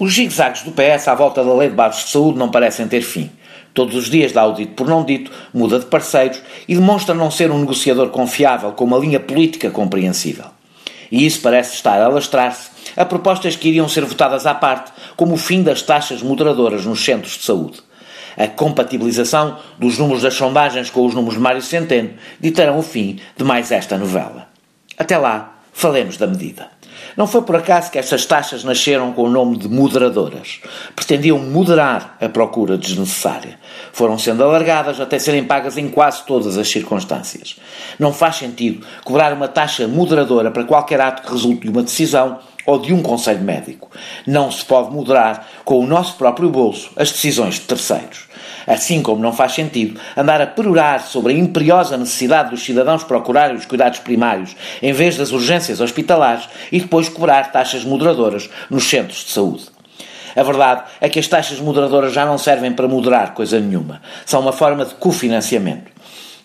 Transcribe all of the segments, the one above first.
Os zigue-zagues do PS à volta da lei de bases de saúde não parecem ter fim. Todos os dias dá o dito por não dito, muda de parceiros e demonstra não ser um negociador confiável com uma linha política compreensível. E isso parece estar a lastrar-se a propostas que iriam ser votadas à parte, como o fim das taxas moderadoras nos centros de saúde. A compatibilização dos números das sondagens com os números de Mário Centeno ditarão o fim de mais esta novela. Até lá, falemos da medida. Não foi por acaso que estas taxas nasceram com o nome de moderadoras. Pretendiam moderar a procura desnecessária. Foram sendo alargadas até serem pagas em quase todas as circunstâncias. Não faz sentido cobrar uma taxa moderadora para qualquer ato que resulte de uma decisão ou de um conselho médico. Não se pode moderar com o nosso próprio bolso as decisões de terceiros. Assim como não faz sentido andar a perorar sobre a imperiosa necessidade dos cidadãos procurarem os cuidados primários em vez das urgências hospitalares e depois cobrar taxas moderadoras nos centros de saúde. A verdade é que as taxas moderadoras já não servem para moderar coisa nenhuma. São uma forma de cofinanciamento.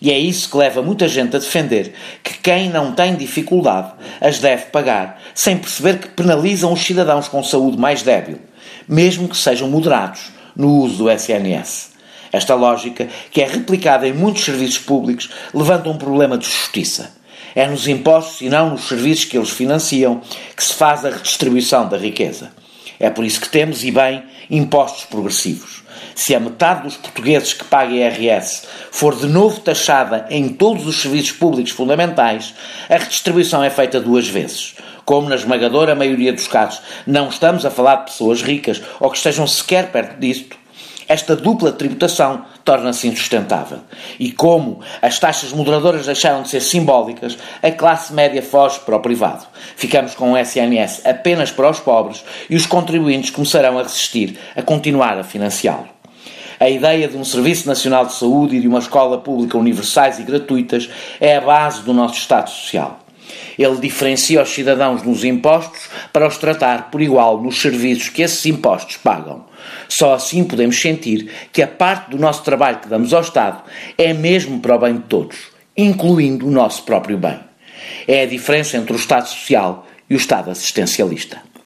E é isso que leva muita gente a defender que quem não tem dificuldade as deve pagar, sem perceber que penalizam os cidadãos com saúde mais débil, mesmo que sejam moderados no uso do SNS. Esta lógica, que é replicada em muitos serviços públicos, levanta um problema de justiça. É nos impostos e não nos serviços que eles financiam que se faz a redistribuição da riqueza. É por isso que temos, e bem, impostos progressivos. Se a metade dos portugueses que paga IRS for de novo taxada em todos os serviços públicos fundamentais, a redistribuição é feita duas vezes. Como na esmagadora maioria dos casos não estamos a falar de pessoas ricas ou que estejam sequer perto disto, esta dupla tributação torna-se insustentável. E como as taxas moderadoras deixaram de ser simbólicas, a classe média foge para o privado. Ficamos com o SNS apenas para os pobres e os contribuintes começarão a resistir a continuar a financiá-lo. A ideia de um Serviço Nacional de Saúde e de uma escola pública universais e gratuitas é a base do nosso Estado Social. Ele diferencia os cidadãos nos impostos para os tratar por igual nos serviços que esses impostos pagam. Só assim podemos sentir que a parte do nosso trabalho que damos ao Estado é mesmo para o bem de todos, incluindo o nosso próprio bem. É a diferença entre o Estado Social e o Estado assistencialista.